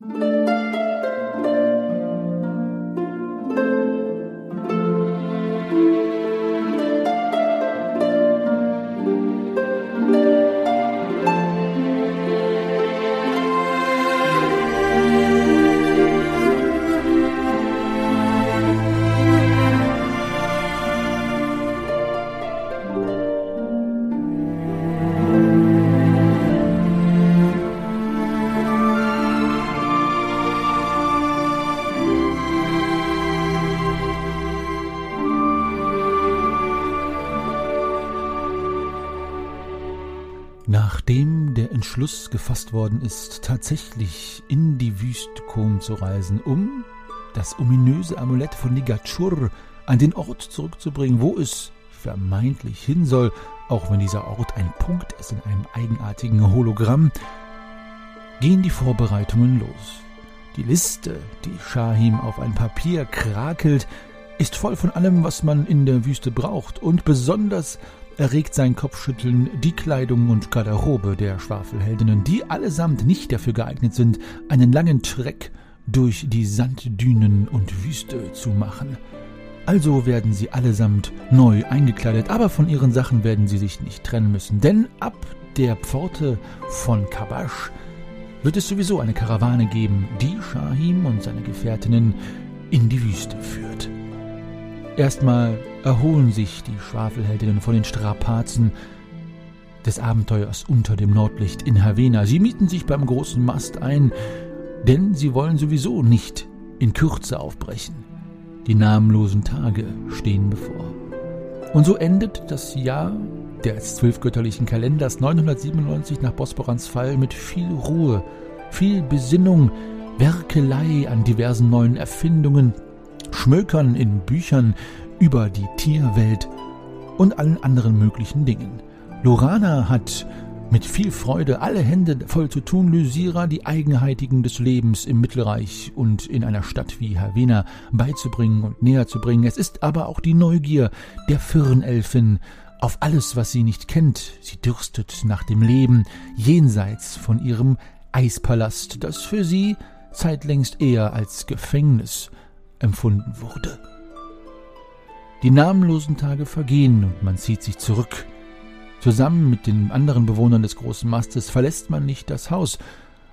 Nachdem Entschluss gefasst worden ist, tatsächlich in die Wüste Kom zu reisen, um das ominöse Amulett von Nigachur an den Ort zurückzubringen, wo es vermeintlich hin soll, auch wenn dieser Ort ein Punkt ist in einem eigenartigen Hologramm, gehen die Vorbereitungen los. Die Liste, die Shahim auf ein Papier krakelt, ist voll von allem, was man in der Wüste braucht, und besonders erregt sein Kopfschütteln die Kleidung und Garderobe der Schwafelheldinnen, die allesamt nicht dafür geeignet sind, einen langen Treck durch die Sanddünen und Wüste zu machen. Also werden sie allesamt neu eingekleidet, aber von ihren Sachen werden sie sich nicht trennen müssen, denn ab der Pforte von Kabash wird es sowieso eine Karawane geben, die Shahim und seine Gefährtinnen in die Wüste führt. Erstmal erholen sich die Schwafelheldinnen von den Strapazen des Abenteuers unter dem Nordlicht in Havena. Sie mieten sich beim großen Mast ein, denn sie wollen sowieso nicht in Kürze aufbrechen. Die namenlosen Tage stehen bevor. Und so endet das Jahr des zwölfgötterlichen Kalenders 997 nach Bosporans Fall mit viel Ruhe, viel Besinnung, Werkelei an diversen neuen Erfindungen, Schmökern in Büchern, über die Tierwelt und allen anderen möglichen Dingen. Lorana hat mit viel Freude alle Hände voll zu tun, Lysira die Eigenheitigen des Lebens im Mittelreich und in einer Stadt wie Havena beizubringen und näher zu bringen. Es ist aber auch die Neugier der Firnelfin auf alles, was sie nicht kennt. Sie dürstet nach dem Leben jenseits von ihrem Eispalast, das für sie zeitlängst eher als Gefängnis empfunden wurde. Die namenlosen Tage vergehen und man zieht sich zurück. Zusammen mit den anderen Bewohnern des großen Mastes verlässt man nicht das Haus.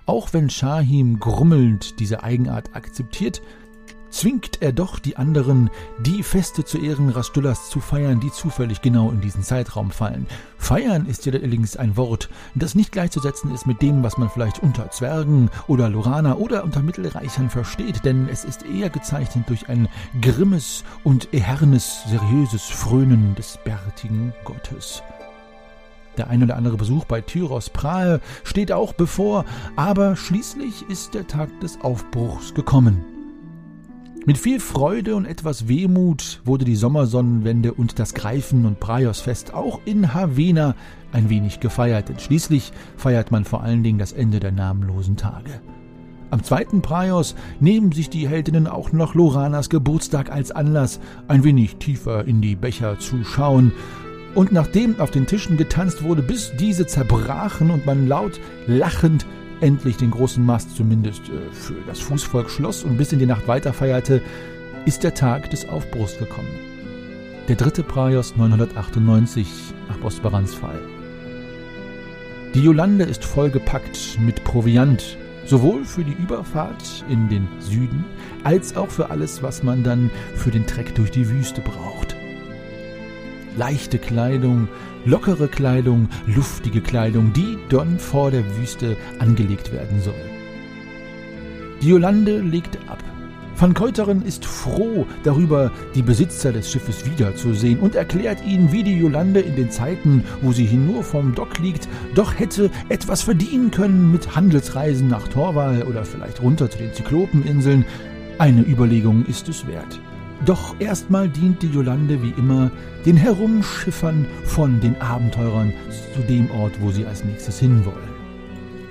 Auch wenn Shahim grummelnd diese Eigenart akzeptiert, zwingt er doch die anderen, die Feste zu Ehren Rastullas zu feiern, die zufällig genau in diesen Zeitraum fallen. Feiern ist ja allerdings ein Wort, das nicht gleichzusetzen ist mit dem, was man vielleicht unter Zwergen oder Lorana oder unter Mittelreichern versteht, denn es ist eher gezeichnet durch ein grimmes und ehernes, seriöses Frönen des bärtigen Gottes. Der ein oder andere Besuch bei Tyros Prahe steht auch bevor, aber schließlich ist der Tag des Aufbruchs gekommen. Mit viel Freude und etwas Wehmut wurde die Sommersonnenwende und das Greifen- und Praiosfest auch in Havena ein wenig gefeiert, denn schließlich feiert man vor allen Dingen das Ende der namenlosen Tage. Am zweiten Praios nehmen sich die Heldinnen auch noch Loranas Geburtstag als Anlass, ein wenig tiefer in die Becher zu schauen. Und nachdem auf den Tischen getanzt wurde, bis diese zerbrachen und man laut lachend endlich den großen Mast zumindest äh, für das Fußvolk schloss und bis in die Nacht weiterfeierte, ist der Tag des Aufbruchs gekommen. Der dritte Praios 998 nach Bosbarans Fall. Die Jolande ist vollgepackt mit Proviant, sowohl für die Überfahrt in den Süden als auch für alles, was man dann für den Treck durch die Wüste braucht. Leichte Kleidung, lockere Kleidung, luftige Kleidung, die dann vor der Wüste angelegt werden soll. Die Jolande legt ab. Van Keuteren ist froh darüber, die Besitzer des Schiffes wiederzusehen und erklärt ihnen, wie die Jolande in den Zeiten, wo sie hier nur vom Dock liegt, doch hätte etwas verdienen können mit Handelsreisen nach Torwal oder vielleicht runter zu den Zyklopeninseln. Eine Überlegung ist es wert. Doch erstmal dient die Jolande wie immer den Herumschiffern von den Abenteurern zu dem Ort, wo sie als nächstes hinwollen.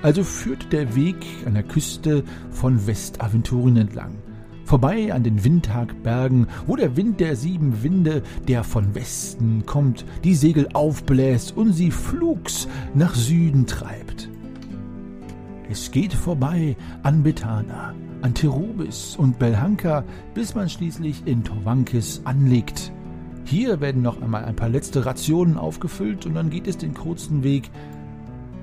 Also führt der Weg an der Küste von Westaventurien entlang, vorbei an den Windhagbergen, wo der Wind der sieben Winde, der von Westen kommt, die Segel aufbläst und sie flugs nach Süden treibt. Es geht vorbei an Bethana, an Terubis und Belhanka, bis man schließlich in Tovankis anlegt. Hier werden noch einmal ein paar letzte Rationen aufgefüllt und dann geht es den kurzen Weg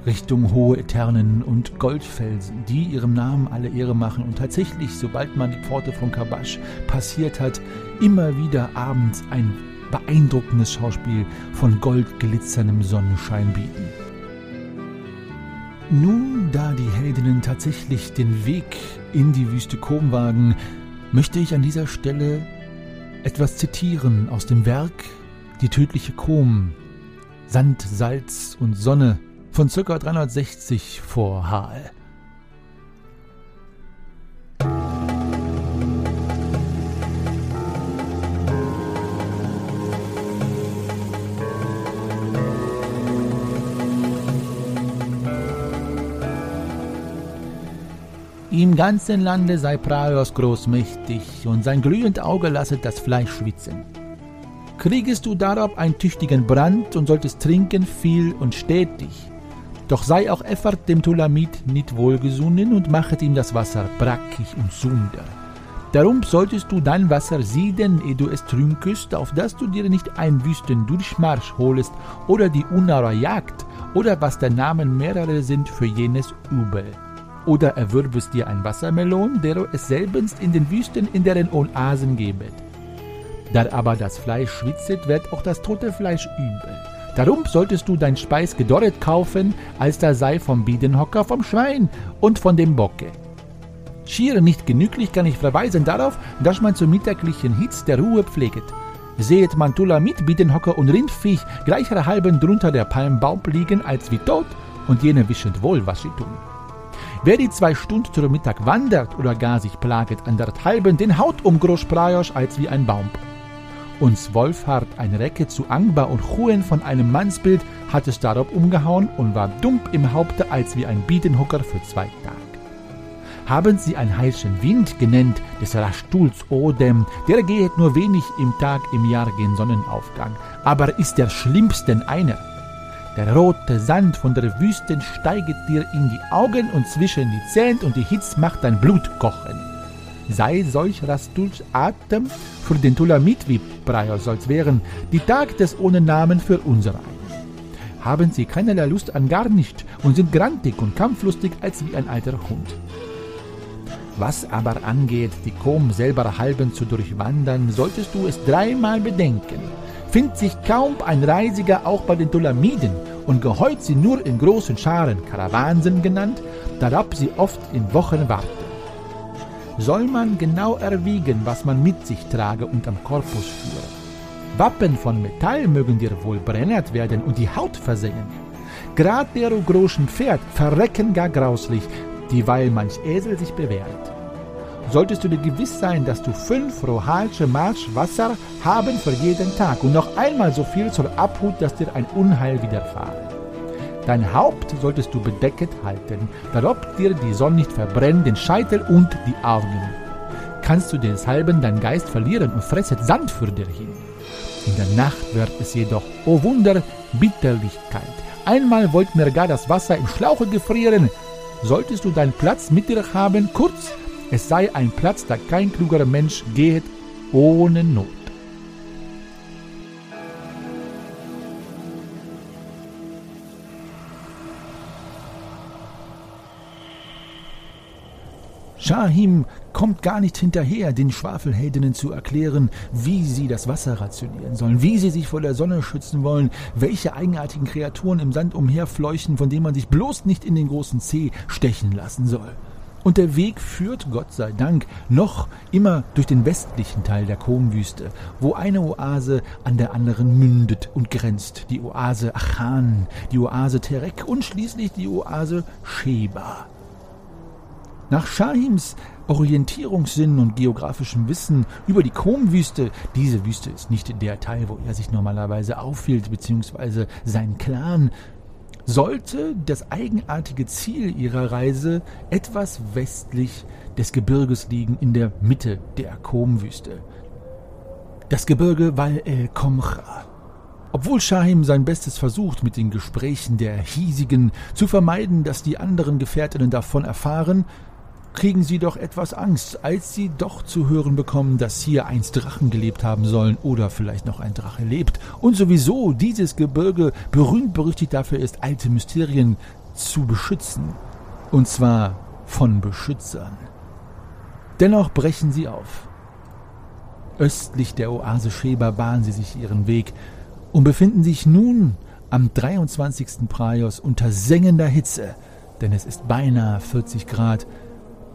Richtung hohe Eternen und Goldfelsen, die ihrem Namen alle Ehre machen und tatsächlich, sobald man die Pforte von Kabasch passiert hat, immer wieder abends ein beeindruckendes Schauspiel von goldglitzerndem Sonnenschein bieten. Nun, da die Heldinnen tatsächlich den Weg in die Wüste Kom wagen, möchte ich an dieser Stelle etwas zitieren aus dem Werk Die tödliche Kom, Sand, Salz und Sonne von ca. 360 vor HL. Im ganzen Lande sei Praios großmächtig, und sein glühend Auge lasset das Fleisch schwitzen. Kriegest du darauf einen tüchtigen Brand und solltest trinken viel und stetig. Doch sei auch Effert dem Tulamit nicht wohlgesonnen und machet ihm das Wasser brackig und sunder. Darum solltest du dein Wasser sieden, ehe du es trünkest, auf dass du dir nicht einen wüsten Durchmarsch holest oder die Unara Jagd oder was der Namen mehrere sind für jenes Übel oder erwürbest dir ein Wassermelon, dero es selbst in den Wüsten in deren Oasen gebet. Da aber das Fleisch schwitzet, wird auch das tote Fleisch übel. Darum solltest du dein Speis gedorret kaufen, als da sei vom Biedenhocker, vom Schwein und von dem Bocke. Schier nicht genüglich kann ich verweisen darauf, dass man zum mittäglichen Hitz der Ruhe pfleget. Sehet man Tula mit Biedenhocker und Rindviech gleicherhalben drunter der Palmbaum liegen als wie tot, und jene wischend wohl, was sie tun. Wer die zwei Stunden zum Mittag wandert oder gar sich plaget an der halben, den haut um Großprajosch als wie ein Baum. Uns Wolfhard ein Recke zu Angba und Chuen von einem Mannsbild hat es darauf umgehauen und war dumm im Haupte als wie ein Biedenhocker für zwei Tage. Haben sie einen heißen Wind genannt, des Rastuls Odem, der gehet nur wenig im Tag im Jahr gen Sonnenaufgang, aber ist der schlimmsten einer. Der rote Sand von der Wüste steiget dir in die Augen und zwischen die Zähne und die Hitze macht dein Blut kochen. Sei solch Rastuls Atem für den Tulamit wie Braios als wären die Tag des ohne Namen für unsere Haben sie keinerlei Lust an gar nicht und sind grantig und kampflustig als wie ein alter Hund. Was aber angeht, die Kom selber halben zu durchwandern, solltest du es dreimal bedenken findet sich kaum ein Reisiger auch bei den Dolamiden und geheut sie nur in großen Scharen Karawansen genannt, darab sie oft in Wochen warten. Soll man genau erwiegen, was man mit sich trage und am Korpus führe. Wappen von Metall mögen dir wohl brennert werden und die Haut versehen. Grad der großen Pferd verrecken gar grauslich, dieweil manch Esel sich bewährt solltest du dir gewiss sein, dass du fünf rohalsche Marsch Wasser haben für jeden Tag und noch einmal so viel zur Abhut, dass dir ein Unheil widerfahre. Dein Haupt solltest du bedecket halten, darob dir die Sonne nicht verbrennt, den Scheitel und die Augen. Kannst du deshalben dein Geist verlieren und fresset Sand für dir hin. In der Nacht wird es jedoch, o oh Wunder, bitterlich kalt. Einmal wollt mir gar das Wasser im Schlauche gefrieren. Solltest du deinen Platz mit dir haben, kurz es sei ein Platz, da kein klugerer Mensch geht ohne Not. Shahim kommt gar nicht hinterher, den Schwafelheldinnen zu erklären, wie sie das Wasser rationieren sollen, wie sie sich vor der Sonne schützen wollen, welche eigenartigen Kreaturen im Sand umherfleuchen, von denen man sich bloß nicht in den großen Zeh stechen lassen soll. Und der Weg führt, Gott sei Dank, noch immer durch den westlichen Teil der Komwüste, wo eine Oase an der anderen mündet und grenzt. Die Oase Achan, die Oase Terek und schließlich die Oase Sheba. Nach Shahims Orientierungssinn und geografischem Wissen über die Komwüste, diese Wüste ist nicht der Teil, wo er sich normalerweise aufhielt, beziehungsweise sein Clan, sollte das eigenartige Ziel ihrer Reise etwas westlich des Gebirges liegen, in der Mitte der Komwüste. Das Gebirge Wal el Komcha. Obwohl Shahim sein Bestes versucht, mit den Gesprächen der Hiesigen zu vermeiden, dass die anderen Gefährtinnen davon erfahren, kriegen sie doch etwas Angst, als sie doch zu hören bekommen, dass hier einst Drachen gelebt haben sollen oder vielleicht noch ein Drache lebt und sowieso dieses Gebirge berühmt berüchtigt dafür ist, alte Mysterien zu beschützen. Und zwar von Beschützern. Dennoch brechen sie auf. Östlich der Oase Sheba bahnen sie sich ihren Weg und befinden sich nun am 23. Praios unter sengender Hitze, denn es ist beinahe 40 Grad,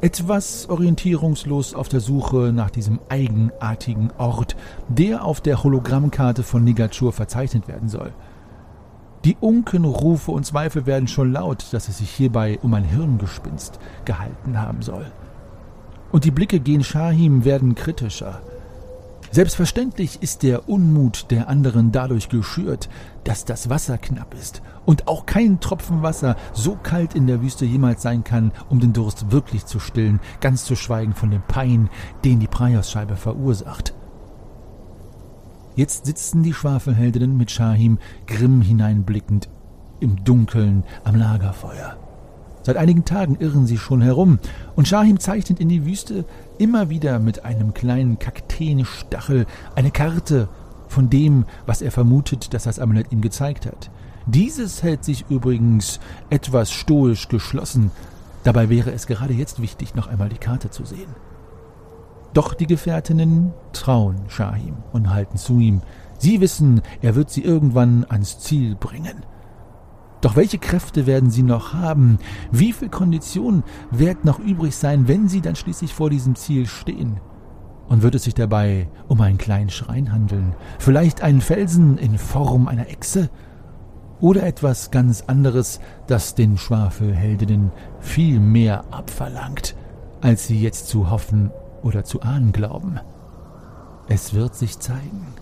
etwas orientierungslos auf der Suche nach diesem eigenartigen Ort, der auf der Hologrammkarte von Nigachur verzeichnet werden soll. Die Unkenrufe und Zweifel werden schon laut, dass es sich hierbei um ein Hirngespinst gehalten haben soll. Und die Blicke gegen Shahim werden kritischer. Selbstverständlich ist der Unmut der anderen dadurch geschürt, dass das Wasser knapp ist und auch kein Tropfen Wasser so kalt in der Wüste jemals sein kann, um den Durst wirklich zu stillen, ganz zu schweigen von dem Pein, den die Praiosscheibe verursacht. Jetzt sitzen die Schwafelheldinnen mit Shahim grimm hineinblickend im Dunkeln am Lagerfeuer. Seit einigen Tagen irren sie schon herum, und Shahim zeichnet in die Wüste immer wieder mit einem kleinen Kakteenstachel eine Karte von dem, was er vermutet, dass das Amulett ihm gezeigt hat. Dieses hält sich übrigens etwas stoisch geschlossen, dabei wäre es gerade jetzt wichtig, noch einmal die Karte zu sehen. Doch die Gefährtinnen trauen Shahim und halten zu ihm. Sie wissen, er wird sie irgendwann ans Ziel bringen. Doch welche Kräfte werden sie noch haben? Wie viel Kondition wird noch übrig sein, wenn sie dann schließlich vor diesem Ziel stehen? Und wird es sich dabei um einen kleinen Schrein handeln? Vielleicht einen Felsen in Form einer Echse? Oder etwas ganz anderes, das den Schwafelheldinnen viel mehr abverlangt, als sie jetzt zu hoffen oder zu ahnen glauben? Es wird sich zeigen.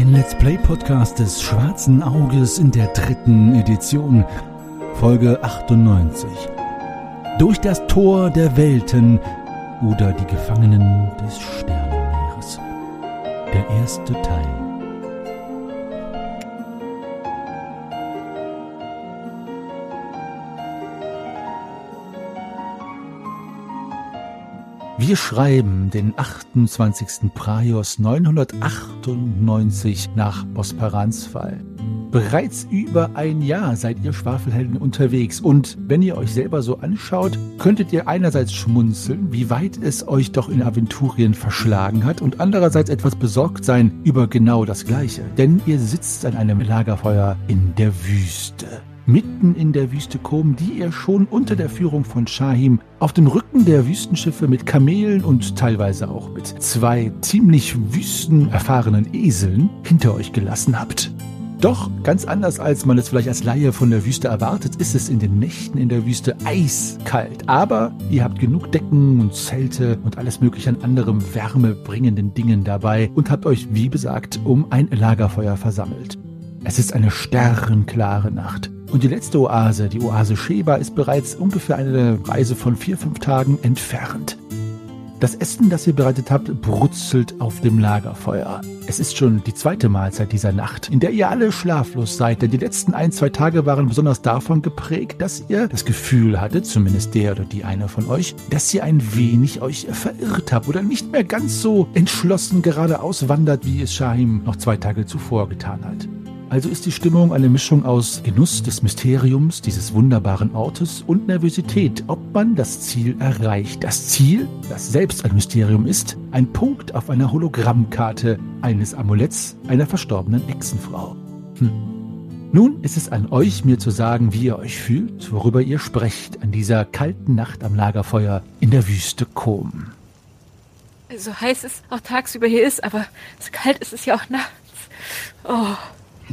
Ein Let's Play Podcast des Schwarzen Auges in der dritten Edition, Folge 98. Durch das Tor der Welten oder die Gefangenen des Sternenmeeres. Der erste Teil. Wir schreiben den 28. Praios 998 nach Bosperans Fall. Bereits über ein Jahr seid ihr Schwafelhelden unterwegs und wenn ihr euch selber so anschaut, könntet ihr einerseits schmunzeln, wie weit es euch doch in Aventurien verschlagen hat und andererseits etwas besorgt sein über genau das Gleiche, denn ihr sitzt an einem Lagerfeuer in der Wüste mitten in der Wüste Kom, die ihr schon unter der Führung von Shahim auf dem Rücken der Wüstenschiffe mit Kamelen und teilweise auch mit zwei ziemlich wüstenerfahrenen Eseln hinter euch gelassen habt. Doch ganz anders als man es vielleicht als Laie von der Wüste erwartet, ist es in den Nächten in der Wüste eiskalt. Aber ihr habt genug Decken und Zelte und alles mögliche an anderem wärmebringenden Dingen dabei und habt euch, wie besagt, um ein Lagerfeuer versammelt. Es ist eine sternklare Nacht. Und die letzte Oase, die Oase Sheba, ist bereits ungefähr eine Reise von vier, fünf Tagen entfernt. Das Essen, das ihr bereitet habt, brutzelt auf dem Lagerfeuer. Es ist schon die zweite Mahlzeit dieser Nacht, in der ihr alle schlaflos seid, denn die letzten ein, zwei Tage waren besonders davon geprägt, dass ihr das Gefühl hattet, zumindest der oder die eine von euch, dass ihr ein wenig euch verirrt habt oder nicht mehr ganz so entschlossen geradeaus wandert, wie es Shahim noch zwei Tage zuvor getan hat. Also ist die Stimmung eine Mischung aus Genuss des Mysteriums dieses wunderbaren Ortes und Nervosität, ob man das Ziel erreicht. Das Ziel, das selbst ein Mysterium ist, ein Punkt auf einer Hologrammkarte eines Amuletts einer verstorbenen Echsenfrau. Hm. Nun ist es an euch, mir zu sagen, wie ihr euch fühlt, worüber ihr sprecht an dieser kalten Nacht am Lagerfeuer in der Wüste Kom. So heiß es auch tagsüber hier ist, aber so kalt ist es ja auch nachts. Oh.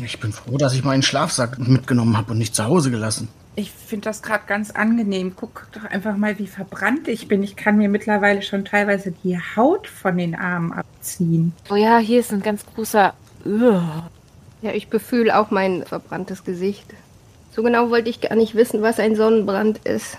Ich bin froh, dass ich meinen Schlafsack mitgenommen habe und nicht zu Hause gelassen. Ich finde das gerade ganz angenehm. Guck doch einfach mal, wie verbrannt ich bin. Ich kann mir mittlerweile schon teilweise die Haut von den Armen abziehen. Oh ja, hier ist ein ganz großer. Ja, ich befühle auch mein verbranntes Gesicht. So genau wollte ich gar nicht wissen, was ein Sonnenbrand ist.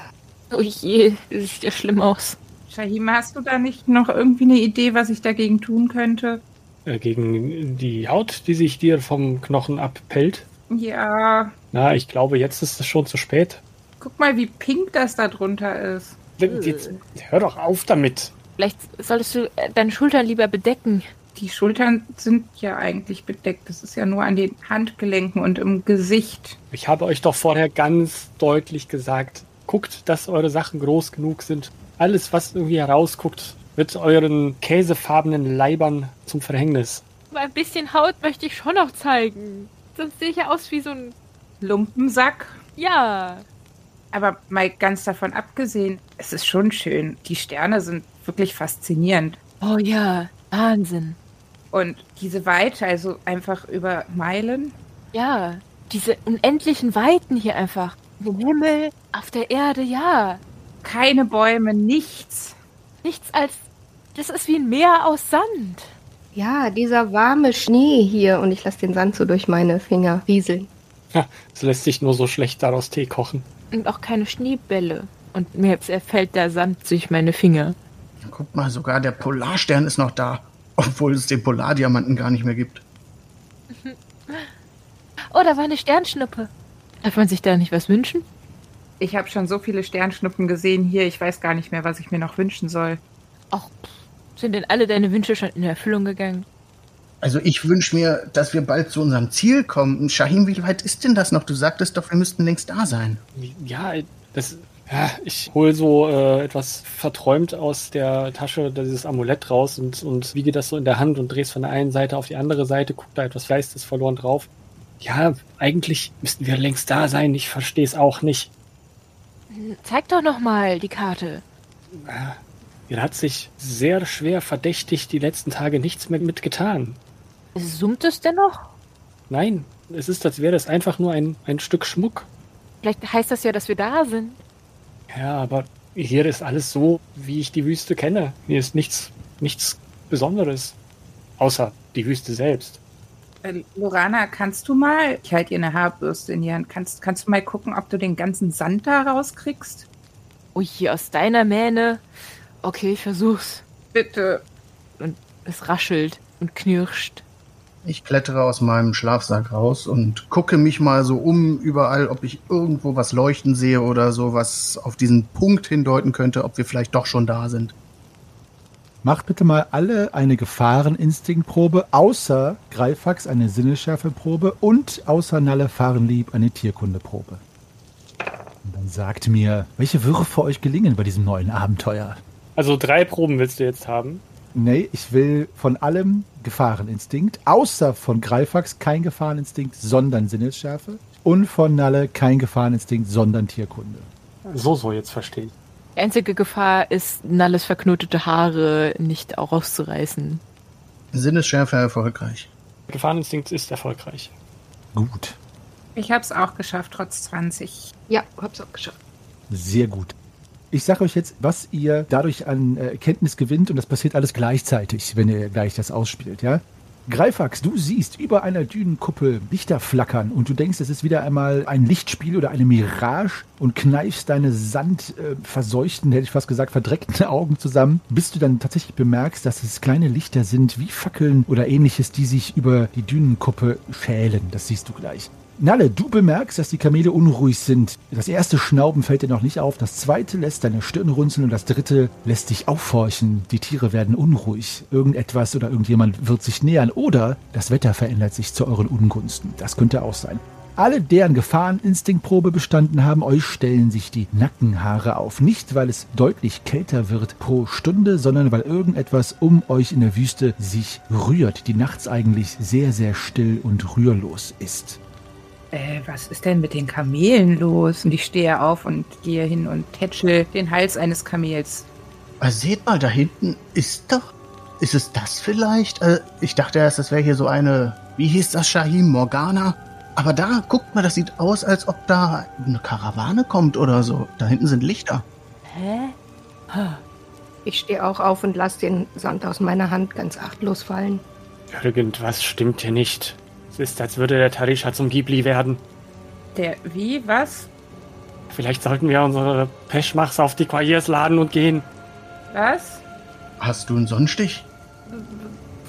Oh je, das sieht ja schlimm aus. Shahima, hast du da nicht noch irgendwie eine Idee, was ich dagegen tun könnte? Äh, gegen die Haut, die sich dir vom Knochen abpellt? Ja, Na, ich glaube, jetzt ist es schon zu spät. guck mal, wie pink das da drunter ist. Jetzt, hör doch auf damit. Vielleicht solltest du äh, deine Schultern lieber bedecken. Die Schultern sind ja eigentlich bedeckt. Das ist ja nur an den Handgelenken und im Gesicht. Ich habe euch doch vorher ganz deutlich gesagt, guckt, dass eure Sachen groß genug sind. Alles, was irgendwie herausguckt, wird euren käsefarbenen Leibern zum Verhängnis. Aber ein bisschen Haut möchte ich schon noch zeigen. Sonst sehe ich ja aus wie so ein. Lumpensack. Ja. Aber mal ganz davon abgesehen, es ist schon schön. Die Sterne sind wirklich faszinierend. Oh ja, Wahnsinn. Und diese Weite, also einfach über Meilen. Ja, diese unendlichen Weiten hier einfach. Im Himmel, auf der Erde, ja. Keine Bäume, nichts. Nichts als. Das ist wie ein Meer aus Sand. Ja, dieser warme Schnee hier und ich lasse den Sand so durch meine Finger rieseln. Ha, es lässt sich nur so schlecht daraus Tee kochen. Und auch keine Schneebälle. Und mir zerfällt der Sand durch meine Finger. Guck mal, sogar der Polarstern ist noch da. Obwohl es den Polardiamanten gar nicht mehr gibt. Oh, da war eine Sternschnuppe. Darf man sich da nicht was wünschen? Ich habe schon so viele Sternschnuppen gesehen hier, ich weiß gar nicht mehr, was ich mir noch wünschen soll. Ach, pff, sind denn alle deine Wünsche schon in Erfüllung gegangen? Also ich wünsche mir, dass wir bald zu unserem Ziel kommen. Shahim, wie weit ist denn das noch? Du sagtest doch, wir müssten längst da sein. Ja, das. Ja, ich hole so äh, etwas verträumt aus der Tasche dieses Amulett raus und, und wiege das so in der Hand und drehe es von der einen Seite auf die andere Seite, guck da etwas Geistes verloren drauf. Ja, eigentlich müssten wir längst da sein. Ich verstehe es auch nicht. Zeig doch noch mal die Karte. Ihr hat sich sehr schwer verdächtig die letzten Tage nichts mehr mitgetan. Summt es denn noch? Nein, es ist, als wäre es einfach nur ein, ein Stück Schmuck. Vielleicht heißt das ja, dass wir da sind. Ja, aber hier ist alles so, wie ich die Wüste kenne. Hier ist nichts, nichts Besonderes. Außer die Wüste selbst. Äh, Lorana, kannst du mal, ich halte ihr eine Haarbürste in die Hand, kannst, kannst du mal gucken, ob du den ganzen Sand da rauskriegst? Ui, hier aus deiner Mähne. Okay, ich versuch's. Bitte. Und es raschelt und knirscht. Ich klettere aus meinem Schlafsack raus und gucke mich mal so um überall, ob ich irgendwo was leuchten sehe oder so, was auf diesen Punkt hindeuten könnte, ob wir vielleicht doch schon da sind. Macht bitte mal alle eine Gefahreninstinktprobe, außer Greifax eine Sinnesschärfeprobe und außer Nalle Fahrenlieb eine Tierkundeprobe. Und dann sagt mir, welche Würfe euch gelingen bei diesem neuen Abenteuer. Also drei Proben willst du jetzt haben. Nee, ich will von allem Gefahreninstinkt, außer von Greifax kein Gefahreninstinkt, sondern Sinnesschärfe. Und von Nalle kein Gefahreninstinkt, sondern Tierkunde. So, so, jetzt verstehe ich. Die einzige Gefahr ist, Nalles verknotete Haare nicht auch rauszureißen. Sinnesschärfe erfolgreich. Gefahreninstinkt ist erfolgreich. Gut, Ich hab's auch geschafft, trotz 20. Ja, hab's auch geschafft. sehr gut. Ich sage euch jetzt, was ihr dadurch an äh, Kenntnis gewinnt und das passiert alles gleichzeitig, wenn ihr gleich das ausspielt, ja? Greifax, du siehst über einer Dünenkuppel Lichter flackern und du denkst, es ist wieder einmal ein Lichtspiel oder eine Mirage und kneifst deine sandverseuchten, äh, hätte ich fast gesagt, verdreckten Augen zusammen, bis du dann tatsächlich bemerkst, dass es kleine Lichter sind wie Fackeln oder ähnliches, die sich über die Dünenkuppe schälen. Das siehst du gleich. Nalle, du bemerkst, dass die Kamele unruhig sind. Das erste Schnauben fällt dir noch nicht auf, das zweite lässt deine Stirn runzeln und das dritte lässt dich aufhorchen. Die Tiere werden unruhig. Irgendetwas oder irgendjemand wird sich nähern oder das Wetter verändert sich zu euren Ungunsten. Das könnte auch sein. Alle, deren Gefahreninstinktprobe bestanden haben, euch stellen sich die Nackenhaare auf. Nicht, weil es deutlich kälter wird pro Stunde, sondern weil irgendetwas um euch in der Wüste sich rührt, die nachts eigentlich sehr, sehr still und rührlos ist. Äh, was ist denn mit den Kamelen los? Und ich stehe auf und gehe hin und tätschel den Hals eines Kamels. Ah, seht mal, da hinten ist doch. Ist es das vielleicht? Äh, ich dachte erst, das wäre hier so eine wie hieß das, Shahim Morgana? Aber da, guckt mal, das sieht aus, als ob da eine Karawane kommt oder so. Da hinten sind Lichter. Hä? Ich stehe auch auf und lasse den Sand aus meiner Hand ganz achtlos fallen. Irgendwas stimmt hier nicht. Es ist, als würde der Tarisha zum Ghibli werden. Der, wie, was? Vielleicht sollten wir unsere Peschmachs auf die Quaiers laden und gehen. Was? Hast du einen Sonnenstich?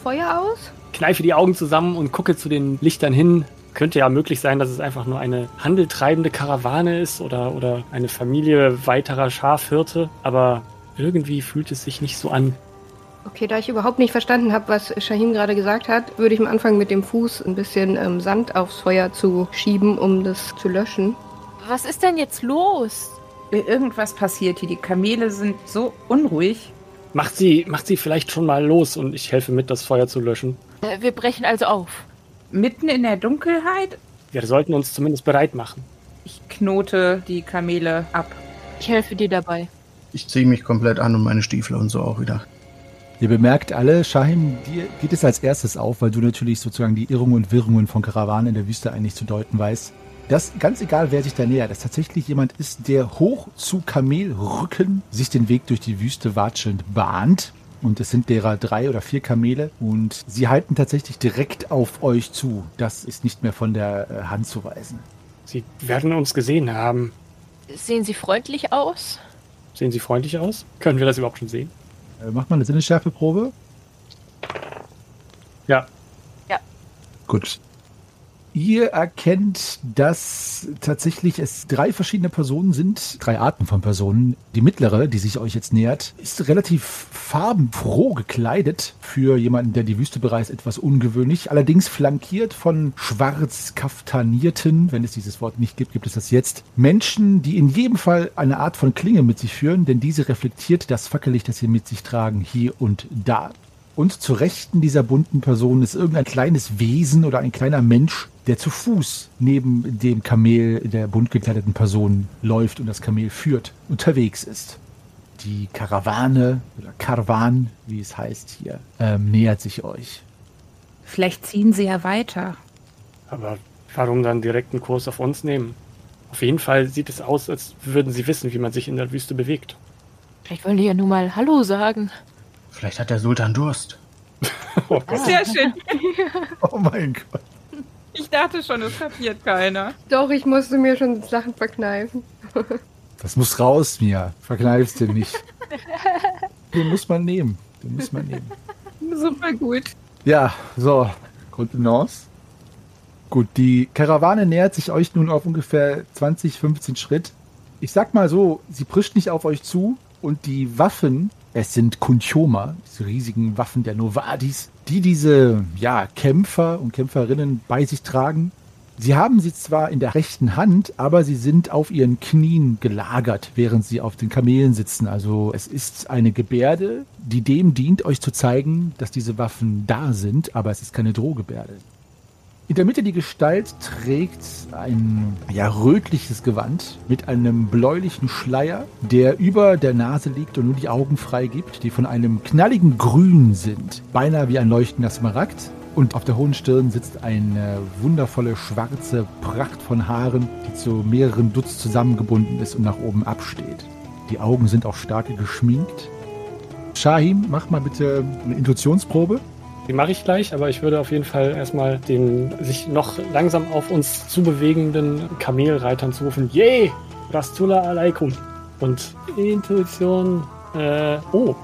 Feuer aus? Kneife die Augen zusammen und gucke zu den Lichtern hin. Könnte ja möglich sein, dass es einfach nur eine handeltreibende Karawane ist oder, oder eine Familie weiterer Schafhirte, aber irgendwie fühlt es sich nicht so an. Okay, da ich überhaupt nicht verstanden habe, was Shahim gerade gesagt hat, würde ich am Anfang mit dem Fuß ein bisschen ähm, Sand aufs Feuer zu schieben, um das zu löschen. Was ist denn jetzt los? Irgendwas passiert hier. Die Kamele sind so unruhig. Macht sie, macht sie vielleicht schon mal los und ich helfe mit, das Feuer zu löschen. Äh, Wir brechen also auf. Mitten in der Dunkelheit. Wir sollten uns zumindest bereit machen. Ich knote die Kamele ab. Ich helfe dir dabei. Ich ziehe mich komplett an und meine Stiefel und so auch wieder. Ihr bemerkt alle, Shahim, dir geht es als erstes auf, weil du natürlich sozusagen die Irrungen und Wirrungen von Karawanen in der Wüste eigentlich zu deuten weißt. Dass ganz egal, wer sich da nähert, dass tatsächlich jemand ist, der hoch zu Kamelrücken sich den Weg durch die Wüste watschelnd bahnt. Und es sind derer drei oder vier Kamele und sie halten tatsächlich direkt auf euch zu. Das ist nicht mehr von der äh, Hand zu weisen. Sie werden uns gesehen haben. Sehen Sie freundlich aus? Sehen sie freundlich aus? Können wir das überhaupt schon sehen? Äh, macht mal eine Sinnesschärfeprobe. Ja. Gut. Ihr erkennt, dass tatsächlich es drei verschiedene Personen sind, drei Arten von Personen. Die mittlere, die sich euch jetzt nähert, ist relativ farbenfroh gekleidet. Für jemanden, der die Wüste bereist, etwas ungewöhnlich. Allerdings flankiert von schwarz kaftanierten, wenn es dieses Wort nicht gibt, gibt es das jetzt. Menschen, die in jedem Fall eine Art von Klinge mit sich führen, denn diese reflektiert das Fackellicht, das sie mit sich tragen, hier und da. Und zu Rechten dieser bunten Person ist irgendein kleines Wesen oder ein kleiner Mensch, der zu Fuß neben dem Kamel der bunt gekleideten Person läuft und das Kamel führt, unterwegs ist. Die Karawane oder Karwan, wie es heißt hier, ähm, nähert sich euch. Vielleicht ziehen sie ja weiter. Aber warum dann direkt einen Kurs auf uns nehmen? Auf jeden Fall sieht es aus, als würden sie wissen, wie man sich in der Wüste bewegt. Vielleicht wollen die ja nur mal Hallo sagen. Vielleicht hat der Sultan Durst. Oh. Sehr schön. Oh mein Gott. Ich dachte schon, es kapiert keiner. Doch, ich musste mir schon Sachen verkneifen. Das muss raus, Mia. Verkneifst dir nicht. Den muss man nehmen. Den muss man nehmen. Super gut. Ja, so. Kontenance. Gut, die Karawane nähert sich euch nun auf ungefähr 20, 15 Schritt. Ich sag mal so, sie prischt nicht auf euch zu und die Waffen, es sind Kunchoma, diese riesigen Waffen der Novadis, die diese, ja, Kämpfer und Kämpferinnen bei sich tragen. Sie haben sie zwar in der rechten Hand, aber sie sind auf ihren Knien gelagert, während sie auf den Kamelen sitzen. Also es ist eine Gebärde, die dem dient, euch zu zeigen, dass diese Waffen da sind, aber es ist keine Drohgebärde. In der Mitte die Gestalt trägt ein ja, rötliches Gewand mit einem bläulichen Schleier, der über der Nase liegt und nur die Augen freigibt, die von einem knalligen Grün sind, beinahe wie ein leuchtender Smaragd. Und auf der hohen Stirn sitzt eine wundervolle schwarze Pracht von Haaren, die zu mehreren Dutz zusammengebunden ist und nach oben absteht. Die Augen sind auch stark geschminkt. Shahim, mach mal bitte eine Intuitionsprobe. Die mache ich gleich, aber ich würde auf jeden Fall erstmal den sich noch langsam auf uns zubewegenden Kamelreitern zurufen. Yay! Rastula alaikum. Und Intuition. Äh, oh,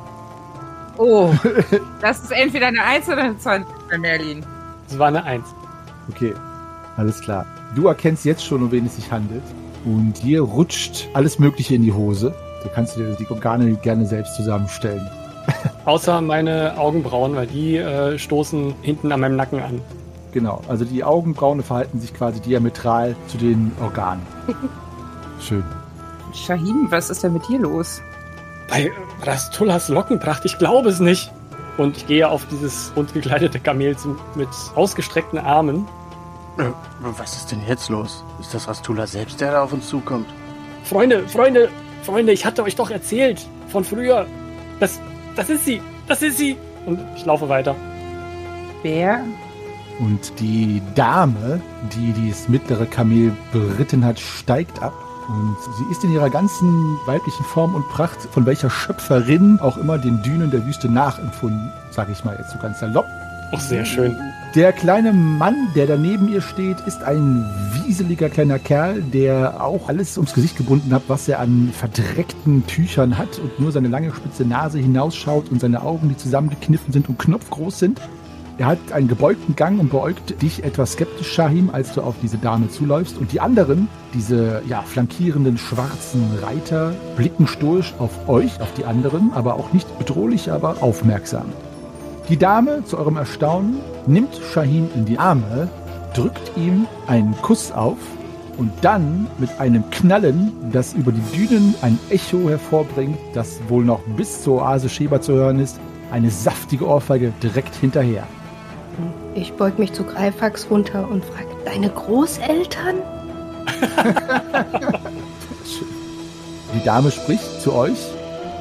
Oh, das ist entweder eine 1 oder eine 20 bei Merlin. es war eine Eins. Okay, alles klar. Du erkennst jetzt schon, um wen es sich handelt. Und dir rutscht alles Mögliche in die Hose. Du kannst dir die Organe gerne selbst zusammenstellen. Außer meine Augenbrauen, weil die äh, stoßen hinten an meinem Nacken an. Genau, also die Augenbrauen verhalten sich quasi diametral zu den Organen. Schön. Shahim, was ist denn mit dir los? Bei Rastullas Lockenpracht, ich glaube es nicht. Und ich gehe auf dieses bunt gekleidete Kamel mit ausgestreckten Armen. Äh, was ist denn jetzt los? Ist das Rastula selbst, der da auf uns zukommt? Freunde, Freunde, Freunde, ich hatte euch doch erzählt von früher. Das, das ist sie, das ist sie. Und ich laufe weiter. Wer? Und die Dame, die dieses mittlere Kamel beritten hat, steigt ab. Und sie ist in ihrer ganzen weiblichen Form und Pracht, von welcher Schöpferin auch immer den Dünen der Wüste nachempfunden, sage ich mal jetzt so ganz salopp. Auch sehr schön. Der kleine Mann, der daneben ihr steht, ist ein wieseliger kleiner Kerl, der auch alles ums Gesicht gebunden hat, was er an verdreckten Tüchern hat und nur seine lange spitze Nase hinausschaut und seine Augen, die zusammengekniffen sind und knopfgroß sind. Er hat einen gebeugten Gang und beäugt dich etwas skeptisch, Shahim, als du auf diese Dame zuläufst. Und die anderen, diese ja, flankierenden schwarzen Reiter, blicken stoisch auf euch, auf die anderen, aber auch nicht bedrohlich, aber aufmerksam. Die Dame, zu eurem Erstaunen, nimmt Shahim in die Arme, drückt ihm einen Kuss auf und dann mit einem Knallen, das über die Dünen ein Echo hervorbringt, das wohl noch bis zur Oase Sheba zu hören ist, eine saftige Ohrfeige direkt hinterher. Ich beug mich zu Greifax runter und frage, deine Großeltern? Die Dame spricht zu euch.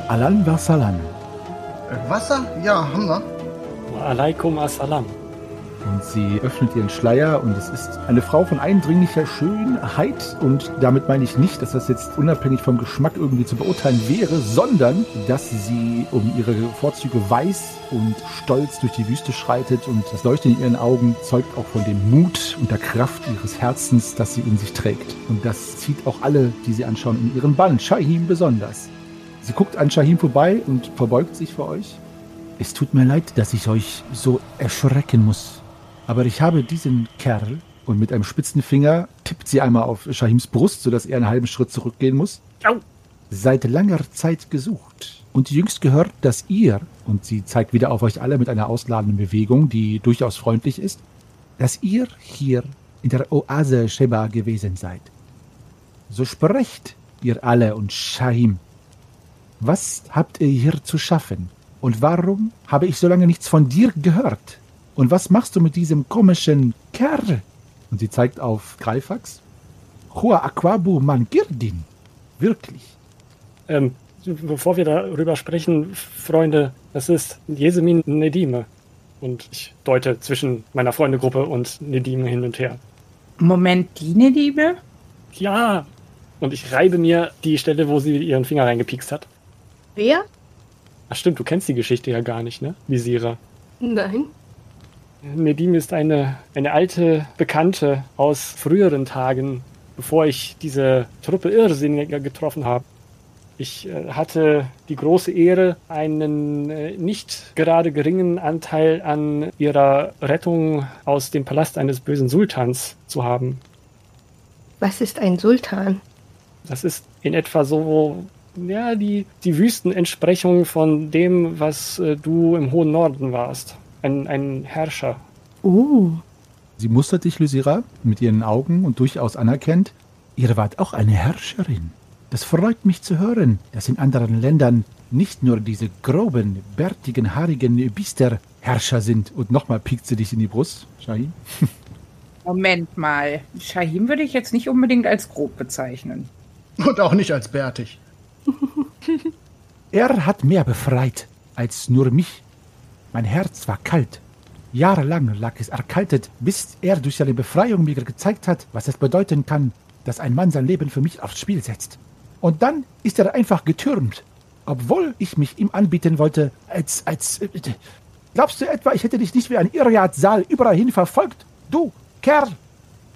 Alan Vasalan. Äh, Wasser? Ja, haben wir. Alaikum assalam. Und sie öffnet ihren Schleier und es ist eine Frau von eindringlicher Schönheit. Und damit meine ich nicht, dass das jetzt unabhängig vom Geschmack irgendwie zu beurteilen wäre, sondern dass sie um ihre Vorzüge weiß und stolz durch die Wüste schreitet. Und das Leuchten in ihren Augen zeugt auch von dem Mut und der Kraft ihres Herzens, das sie in sich trägt. Und das zieht auch alle, die sie anschauen, in ihren Bann. Shahim besonders. Sie guckt an Shahim vorbei und verbeugt sich vor euch. Es tut mir leid, dass ich euch so erschrecken muss. Aber ich habe diesen Kerl und mit einem spitzen Finger tippt sie einmal auf Shahims Brust, sodass er einen halben Schritt zurückgehen muss. Au. Seit langer Zeit gesucht. Und jüngst gehört, dass ihr, und sie zeigt wieder auf euch alle mit einer ausladenden Bewegung, die durchaus freundlich ist, dass ihr hier in der Oase Sheba gewesen seid. So sprecht ihr alle und Shahim. Was habt ihr hier zu schaffen? Und warum habe ich so lange nichts von dir gehört? Und was machst du mit diesem komischen Kerl? Und sie zeigt auf Greifax. Hua Aquabu Mangirdin. Wirklich. Ähm, bevor wir darüber sprechen, Freunde, das ist Jesemin Nedime. Und ich deute zwischen meiner Freundegruppe und Nedime hin und her. Moment, die Liebe? Ja. Und ich reibe mir die Stelle, wo sie ihren Finger reingepikst hat. Wer? Ach stimmt, du kennst die Geschichte ja gar nicht, ne? Visira. Nein. Nedim ist eine, eine alte Bekannte aus früheren Tagen, bevor ich diese Truppe Irrsinniger getroffen habe. Ich äh, hatte die große Ehre, einen äh, nicht gerade geringen Anteil an ihrer Rettung aus dem Palast eines bösen Sultans zu haben. Was ist ein Sultan? Das ist in etwa so, ja, die, die Wüstenentsprechung von dem, was äh, du im hohen Norden warst. Ein, ein Herrscher. Uh. Sie mustert dich, Lysira, mit ihren Augen und durchaus anerkennt. Ihr wart auch eine Herrscherin. Das freut mich zu hören, dass in anderen Ländern nicht nur diese groben, bärtigen, haarigen Biester Herrscher sind. Und nochmal piekt sie dich in die Brust, Shahim. Moment mal. Shahim würde ich jetzt nicht unbedingt als grob bezeichnen. Und auch nicht als bärtig. Er hat mehr befreit als nur mich. Mein Herz war kalt. Jahrelang lag es erkaltet, bis er durch seine Befreiung mir gezeigt hat, was es bedeuten kann, dass ein Mann sein Leben für mich aufs Spiel setzt. Und dann ist er einfach getürmt, obwohl ich mich ihm anbieten wollte, als, als, äh, glaubst du etwa, ich hätte dich nicht wie ein Irrjad-Saal überall hin verfolgt? Du, Kerl!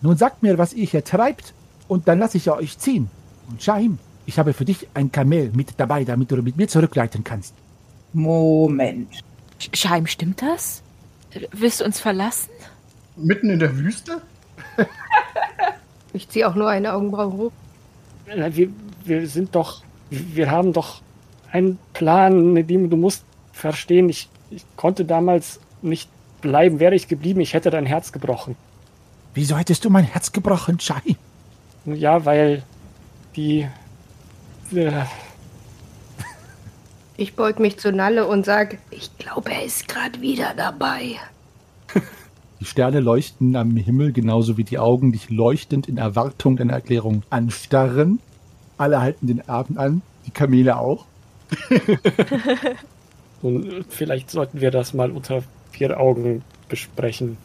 Nun sagt mir, was ihr hier treibt, und dann lasse ich euch ziehen. Und Shahim, ich habe für dich ein Kamel mit dabei, damit du mit mir zurückleiten kannst. Moment. Sch- Scheim, stimmt das? Willst du uns verlassen? Mitten in der Wüste? Ich ziehe auch nur eine Augenbraue hoch. Na, Wir, wir sind doch, wir haben doch einen Plan, Nedim, du musst verstehen, ich, ich konnte damals nicht bleiben. Wäre ich geblieben, ich hätte dein Herz gebrochen. Wieso hättest du mein Herz gebrochen, Shahim? Ja, weil die, Ich beug mich zu Nalle und sag, ich glaube, er ist gerade wieder dabei. Die Sterne leuchten am Himmel, genauso wie die Augen dich leuchtend in Erwartung deiner Erklärung anstarren. Alle halten den Atem an, die Kamele auch. und vielleicht sollten wir das mal unter vier Augen besprechen.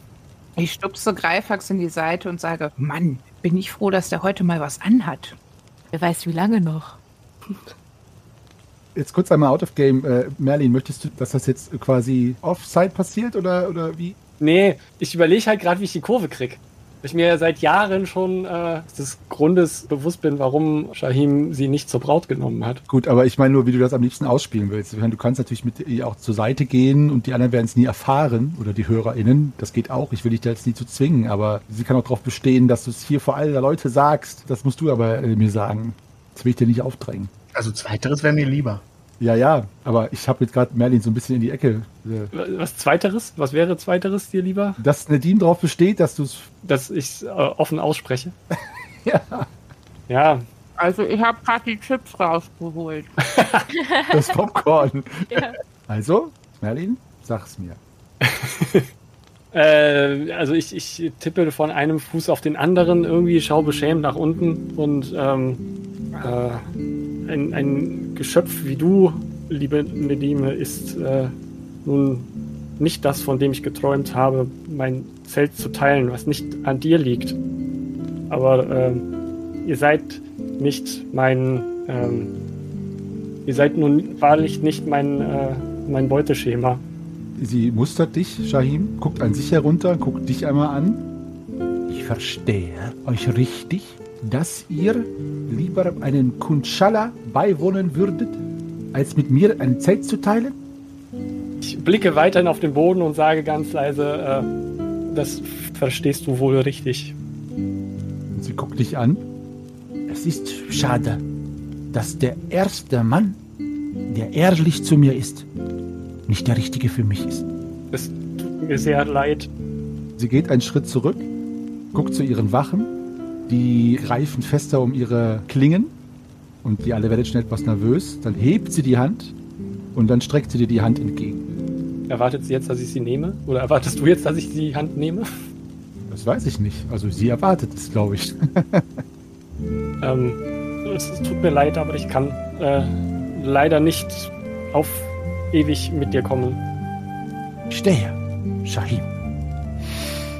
Ich stupse Greifax in die Seite und sage, Mann, bin ich froh, dass der heute mal was anhat. Wer weiß, wie lange noch. Jetzt kurz einmal out of game. Äh, Merlin, möchtest du, dass das jetzt quasi offside passiert oder, oder wie? Nee, ich überlege halt gerade, wie ich die Kurve krieg. Weil ich mir ja seit Jahren schon äh, des Grundes bewusst bin, warum Shahim sie nicht zur Braut genommen hat. Gut, aber ich meine nur, wie du das am liebsten ausspielen willst. Du kannst natürlich mit ihr auch zur Seite gehen und die anderen werden es nie erfahren oder die HörerInnen. Das geht auch. Ich will dich da jetzt nie zu zwingen, aber sie kann auch darauf bestehen, dass du es hier vor aller Leute sagst. Das musst du aber äh, mir sagen. Das will ich dir nicht aufdrängen. Also zweiteres wäre mir lieber. Ja, ja, aber ich habe jetzt gerade Merlin so ein bisschen in die Ecke. äh, Was zweiteres? Was wäre zweiteres dir lieber? Dass Nadine darauf besteht, dass du es. Dass ich äh, offen ausspreche. Ja, Ja, Also ich habe gerade die Chips rausgeholt. das Popcorn. Ja. Also, Merlin, sag's mir. Äh, also ich, ich tippe von einem Fuß auf den anderen, irgendwie schaue beschämt nach unten und ähm, äh, ein, ein Geschöpf wie du, liebe Nedime, ist äh, nun nicht das, von dem ich geträumt habe, mein Zelt zu teilen, was nicht an dir liegt. Aber ähm, ihr seid nicht mein, ähm, ihr seid nun wahrlich nicht mein, äh, mein Beuteschema. Sie mustert dich, Shahim, guckt an sich herunter, guckt dich einmal an. Ich verstehe euch richtig, dass ihr lieber einen Kundschaller beiwohnen würdet, als mit mir ein Zelt zu teilen? Ich blicke weiterhin auf den Boden und sage ganz leise, äh, das verstehst du wohl richtig. Und sie guckt dich an. Es ist schade, dass der erste Mann, der ehrlich zu mir ist, nicht der richtige für mich ist. Es tut mir sehr leid. Sie geht einen Schritt zurück, guckt zu ihren Wachen, die greifen fester um ihre Klingen und die alle werden schnell etwas nervös. Dann hebt sie die Hand und dann streckt sie dir die Hand entgegen. Erwartet sie jetzt, dass ich sie nehme? Oder erwartest du jetzt, dass ich die Hand nehme? Das weiß ich nicht. Also sie erwartet es, glaube ich. Ähm, es, es tut mir leid, aber ich kann äh, leider nicht auf ewig mit dir kommen. Stehe, Shahim.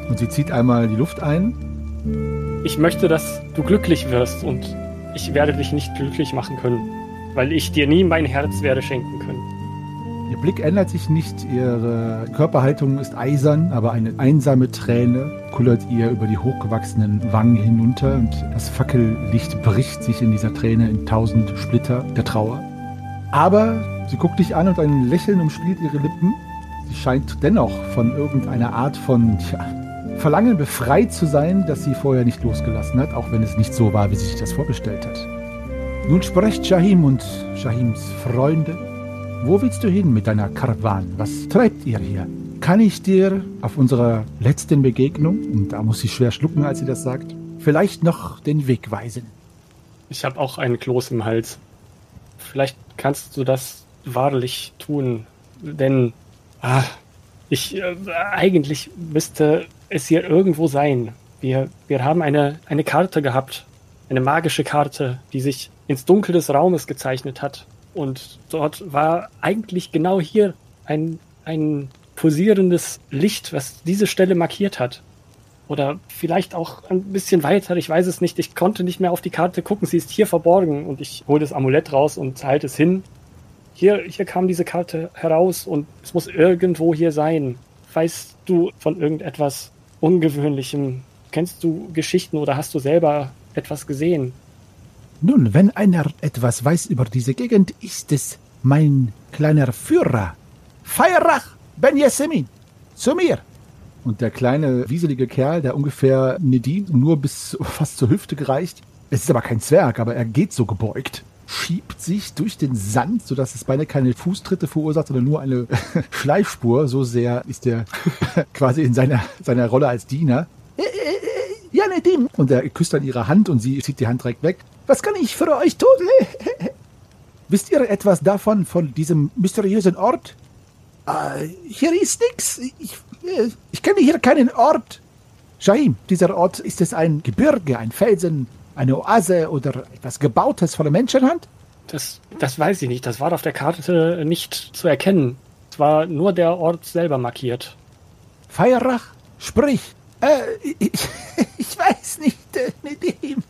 Und sie zieht einmal die Luft ein. Ich möchte, dass du glücklich wirst und ich werde dich nicht glücklich machen können, weil ich dir nie mein Herz werde schenken können. Ihr Blick ändert sich nicht, ihre Körperhaltung ist eisern, aber eine einsame Träne kullert ihr über die hochgewachsenen Wangen hinunter und das Fackellicht bricht sich in dieser Träne in tausend Splitter der Trauer. Aber sie guckt dich an und ein Lächeln umspielt ihre Lippen. Sie scheint dennoch von irgendeiner Art von tja, Verlangen befreit zu sein, das sie vorher nicht losgelassen hat, auch wenn es nicht so war, wie sie sich das vorgestellt hat. Nun sprecht Shahim und Shahims Freunde. Wo willst du hin mit deiner Karawan? Was treibt ihr hier? Kann ich dir auf unserer letzten Begegnung, und da muss sie schwer schlucken, als sie das sagt, vielleicht noch den Weg weisen? Ich habe auch einen Kloß im Hals. Vielleicht kannst du das wahrlich tun, denn ah, ich äh, eigentlich müsste es hier irgendwo sein. Wir, wir haben eine, eine Karte gehabt, eine magische Karte, die sich ins Dunkel des Raumes gezeichnet hat. Und dort war eigentlich genau hier ein, ein pulsierendes Licht, was diese Stelle markiert hat. Oder vielleicht auch ein bisschen weiter, ich weiß es nicht. Ich konnte nicht mehr auf die Karte gucken, sie ist hier verborgen. Und ich hole das Amulett raus und halte es hin. Hier, hier kam diese Karte heraus und es muss irgendwo hier sein. Weißt du von irgendetwas Ungewöhnlichem? Kennst du Geschichten oder hast du selber etwas gesehen? Nun, wenn einer etwas weiß über diese Gegend, ist es mein kleiner Führer. Feierach Ben Yesemin, zu mir! Und der kleine, wieselige Kerl, der ungefähr Nedin nur bis fast zur Hüfte gereicht, es ist aber kein Zwerg, aber er geht so gebeugt, schiebt sich durch den Sand, sodass es beinahe keine Fußtritte verursacht, sondern nur eine Schleifspur. So sehr ist er quasi in seiner, seiner Rolle als Diener. Äh, äh, äh, Ja, Nedim. Und er küsst dann ihre Hand und sie zieht die Hand direkt weg. Was kann ich für euch tun? Wisst ihr etwas davon, von diesem mysteriösen Ort? Äh, hier ist nix. Ich, äh, ich kenne hier keinen Ort. Shahim, dieser Ort, ist es ein Gebirge, ein Felsen, eine Oase oder etwas Gebautes von der Menschenhand? Das, das weiß ich nicht. Das war auf der Karte nicht zu erkennen. Es war nur der Ort selber markiert. Feierach, sprich, Äh, ich, ich weiß nicht, äh, mit ihm.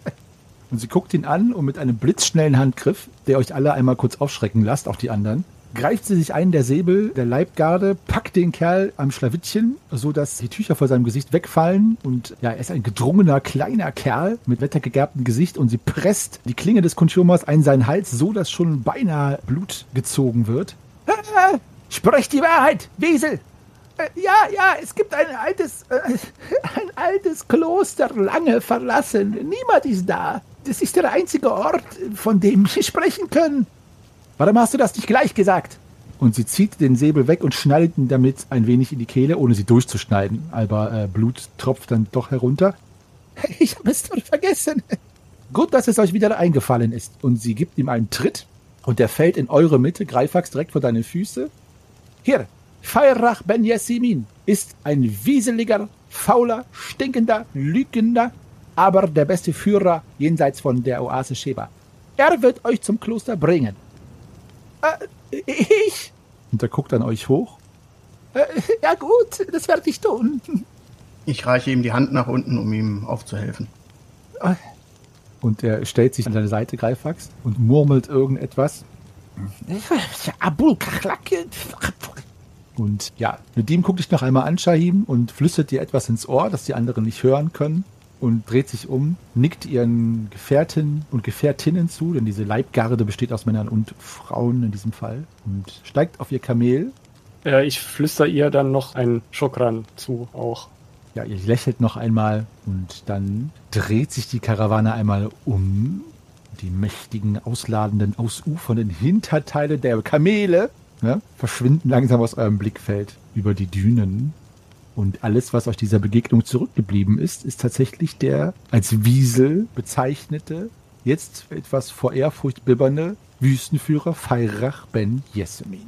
Und sie guckt ihn an und mit einem blitzschnellen Handgriff, der euch alle einmal kurz aufschrecken lasst, auch die anderen, greift sie sich einen der Säbel der Leibgarde, packt den Kerl am Schlawittchen, so dass die Tücher vor seinem Gesicht wegfallen und ja, er ist ein gedrungener kleiner Kerl mit wettergegerbtem Gesicht und sie presst die Klinge des Kunchumas an seinen Hals, so dass schon beinahe Blut gezogen wird. Sprech die Wahrheit, Wiesel! Äh, ja, ja, es gibt ein altes, äh, ein altes Kloster, lange verlassen. Niemand ist da. Das ist der einzige Ort, von dem wir sprechen können. Warum hast du das nicht gleich gesagt? Und sie zieht den Säbel weg und schneidet ihn damit ein wenig in die Kehle, ohne sie durchzuschneiden. Aber äh, Blut tropft dann doch herunter. Ich habe es doch vergessen. Gut, dass es euch wieder eingefallen ist. Und sie gibt ihm einen Tritt und der fällt in eure Mitte, Greifax direkt vor deine Füße. Hier, Feirach Ben Yasimin ist ein wieseliger, fauler, stinkender, lügender, aber der beste Führer jenseits von der Oase Sheba. Er wird euch zum Kloster bringen. Äh, ich? Und er guckt an euch hoch. Äh, ja gut, das werde ich tun. Ich reiche ihm die Hand nach unten, um ihm aufzuhelfen. Und er stellt sich an seine Seite, Greifax, und murmelt irgendetwas. Abul Und ja, mit dem guckt dich noch einmal an, Shahim, und flüstert dir etwas ins Ohr, das die anderen nicht hören können und dreht sich um, nickt ihren Gefährten und Gefährtinnen zu, denn diese Leibgarde besteht aus Männern und Frauen in diesem Fall, und steigt auf ihr Kamel. Äh, ich flüster ihr dann noch ein Schokran zu auch. Ja, ihr lächelt noch einmal und dann dreht sich die Karawane einmal um. Die mächtigen, ausladenden, ausufernden Hinterteile der Kamele ne, verschwinden langsam aus eurem Blickfeld über die Dünen und alles, was aus dieser Begegnung zurückgeblieben ist, ist tatsächlich der als Wiesel bezeichnete, jetzt etwas vor Ehrfurcht bibbernde Wüstenführer Feirach ben Jessemin.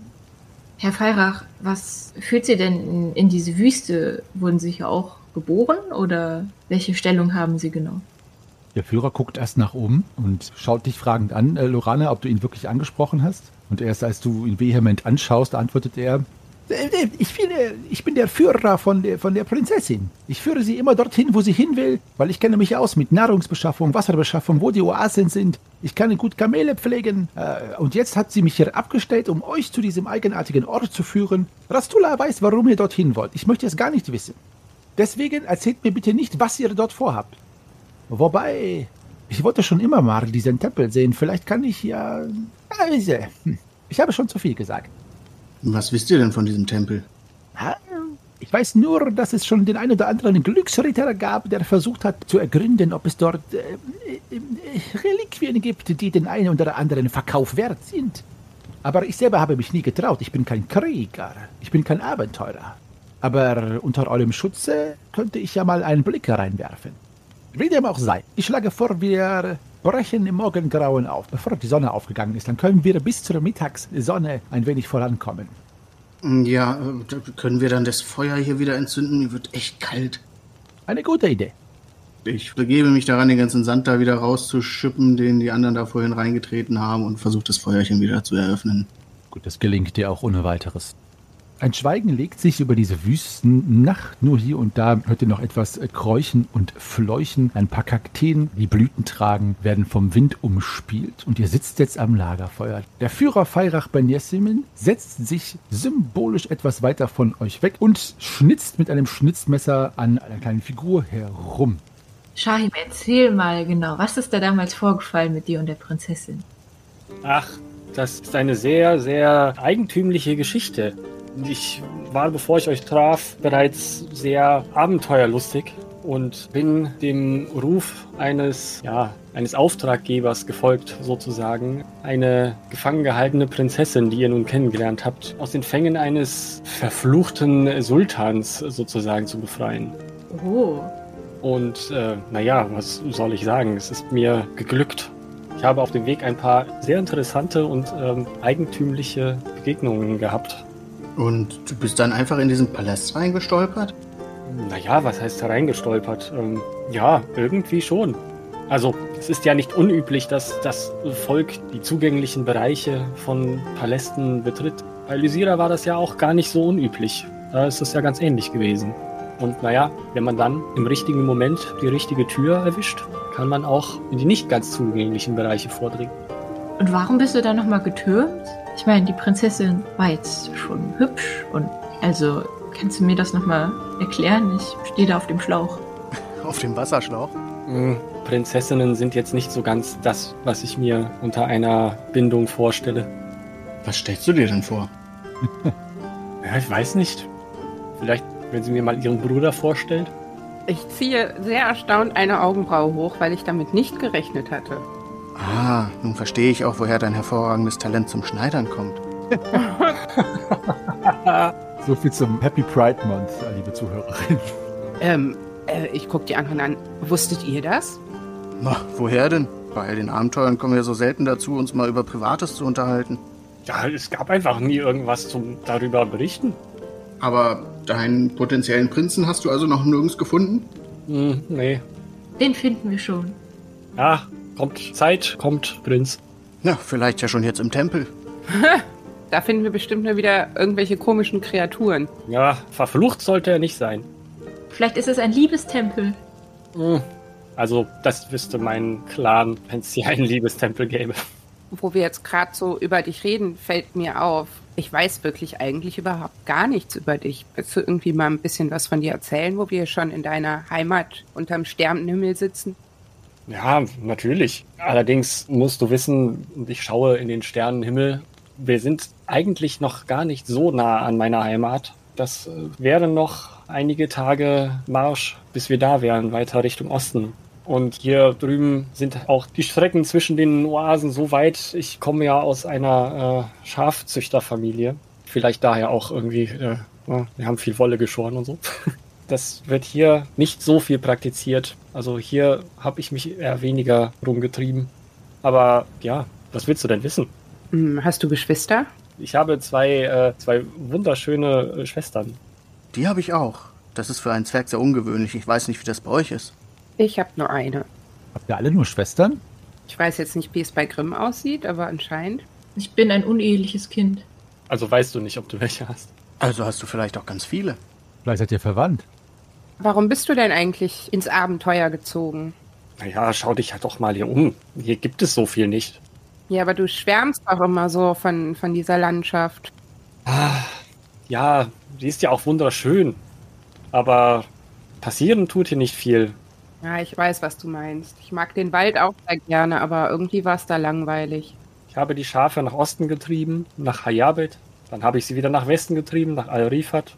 Herr Feirach, was führt Sie denn in, in diese Wüste? Wurden Sie hier auch geboren oder welche Stellung haben Sie genau? Der Führer guckt erst nach oben und schaut dich fragend an, äh, Lorana, ob du ihn wirklich angesprochen hast. Und erst als du ihn vehement anschaust, antwortet er, ich bin, ich bin der Führer von der, von der Prinzessin. Ich führe sie immer dorthin, wo sie hin will, weil ich kenne mich aus mit Nahrungsbeschaffung, Wasserbeschaffung, wo die Oasen sind. Ich kann gut Kamele pflegen. Äh, und jetzt hat sie mich hier abgestellt, um euch zu diesem eigenartigen Ort zu führen. Rastula weiß, warum ihr dorthin wollt. Ich möchte es gar nicht wissen. Deswegen erzählt mir bitte nicht, was ihr dort vorhabt. Wobei, ich wollte schon immer mal diesen Tempel sehen. Vielleicht kann ich ja... Also, ich habe schon zu viel gesagt. Was wisst ihr denn von diesem Tempel? Ich weiß nur, dass es schon den einen oder anderen Glücksritter gab, der versucht hat zu ergründen, ob es dort äh, äh, Reliquien gibt, die den einen oder anderen Verkauf wert sind. Aber ich selber habe mich nie getraut. Ich bin kein Krieger. Ich bin kein Abenteurer. Aber unter eurem Schutze könnte ich ja mal einen Blick hereinwerfen. Wie dem auch sei. Ich schlage vor, wir brechen im Morgengrauen auf, bevor die Sonne aufgegangen ist. Dann können wir bis zur Mittagssonne ein wenig vorankommen. Ja, können wir dann das Feuer hier wieder entzünden? Mir wird echt kalt. Eine gute Idee. Ich begebe mich daran, den ganzen Sand da wieder rauszuschippen, den die anderen da vorhin reingetreten haben und versuche das Feuerchen wieder zu eröffnen. Gut, das gelingt dir auch ohne weiteres. Ein Schweigen legt sich über diese Wüstennacht. Nur hier und da hört ihr noch etwas äh, Kräuchen und Fleuchen. Ein paar Kakteen, die Blüten tragen, werden vom Wind umspielt. Und ihr sitzt jetzt am Lagerfeuer. Der Führer Feirach Ben Yesimin setzt sich symbolisch etwas weiter von euch weg und schnitzt mit einem Schnitzmesser an einer kleinen Figur herum. Shahim, erzähl mal genau, was ist da damals vorgefallen mit dir und der Prinzessin? Ach, das ist eine sehr, sehr eigentümliche Geschichte. Ich war, bevor ich euch traf, bereits sehr abenteuerlustig und bin dem Ruf eines, ja, eines Auftraggebers gefolgt, sozusagen. Eine gefangen gehaltene Prinzessin, die ihr nun kennengelernt habt, aus den Fängen eines verfluchten Sultans sozusagen zu befreien. Oh. Und äh, naja, was soll ich sagen? Es ist mir geglückt. Ich habe auf dem Weg ein paar sehr interessante und ähm, eigentümliche Begegnungen gehabt. Und du bist dann einfach in diesen Palast reingestolpert? Naja, was heißt reingestolpert? Ähm, ja, irgendwie schon. Also, es ist ja nicht unüblich, dass das Volk die zugänglichen Bereiche von Palästen betritt. Bei Lysira war das ja auch gar nicht so unüblich. Da ist es ja ganz ähnlich gewesen. Und naja, wenn man dann im richtigen Moment die richtige Tür erwischt, kann man auch in die nicht ganz zugänglichen Bereiche vordringen. Und warum bist du da nochmal getürmt? Ich meine, die Prinzessin war jetzt schon hübsch und also kannst du mir das nochmal erklären? Ich stehe da auf dem Schlauch. Auf dem Wasserschlauch. Hm, Prinzessinnen sind jetzt nicht so ganz das, was ich mir unter einer Bindung vorstelle. Was stellst du dir denn vor? Ja, ich weiß nicht. Vielleicht, wenn sie mir mal ihren Bruder vorstellt. Ich ziehe sehr erstaunt eine Augenbraue hoch, weil ich damit nicht gerechnet hatte. Ah, nun verstehe ich auch, woher dein hervorragendes Talent zum Schneidern kommt. So viel zum Happy Pride Month, liebe Zuhörerin. Ähm, äh, ich gucke die anderen an. Wusstet ihr das? Na, woher denn? Bei den Abenteuern kommen wir so selten dazu, uns mal über Privates zu unterhalten. Ja, es gab einfach nie irgendwas zum darüber berichten. Aber deinen potenziellen Prinzen hast du also noch nirgends gefunden? Hm, nee. Den finden wir schon. Ja, kommt Zeit, kommt Prinz. Na, vielleicht ja schon jetzt im Tempel. Da finden wir bestimmt nur wieder irgendwelche komischen Kreaturen. Ja, verflucht sollte er nicht sein. Vielleicht ist es ein Liebestempel. Hm. Also, das wüsste mein Clan, wenn es hier einen Liebestempel gäbe. Wo wir jetzt gerade so über dich reden, fällt mir auf. Ich weiß wirklich eigentlich überhaupt gar nichts über dich. Willst du irgendwie mal ein bisschen was von dir erzählen, wo wir schon in deiner Heimat unterm Sternenhimmel sitzen? Ja, natürlich. Allerdings musst du wissen, ich schaue in den Sternenhimmel. Wir sind eigentlich noch gar nicht so nah an meiner Heimat. Das äh, wären noch einige Tage Marsch, bis wir da wären, weiter Richtung Osten. Und hier drüben sind auch die Strecken zwischen den Oasen so weit. Ich komme ja aus einer äh, Schafzüchterfamilie. Vielleicht daher auch irgendwie, äh, wir haben viel Wolle geschoren und so. Das wird hier nicht so viel praktiziert. Also hier habe ich mich eher weniger rumgetrieben. Aber ja, was willst du denn wissen? Hm, hast du Geschwister? Ich habe zwei, äh, zwei wunderschöne äh, Schwestern. Die habe ich auch. Das ist für einen Zwerg sehr ungewöhnlich. Ich weiß nicht, wie das bei euch ist. Ich habe nur eine. Habt ihr alle nur Schwestern? Ich weiß jetzt nicht, wie es bei Grimm aussieht, aber anscheinend. Ich bin ein uneheliches Kind. Also weißt du nicht, ob du welche hast. Also hast du vielleicht auch ganz viele. Vielleicht seid ihr verwandt. Warum bist du denn eigentlich ins Abenteuer gezogen? Naja, schau dich halt doch mal hier um. Hier gibt es so viel nicht. Ja, aber du schwärmst doch immer so von, von dieser Landschaft. Ja, die ist ja auch wunderschön. Aber passieren tut hier nicht viel. Ja, ich weiß, was du meinst. Ich mag den Wald auch sehr gerne, aber irgendwie war es da langweilig. Ich habe die Schafe nach Osten getrieben, nach Hayabit. Dann habe ich sie wieder nach Westen getrieben, nach Al-Rifat.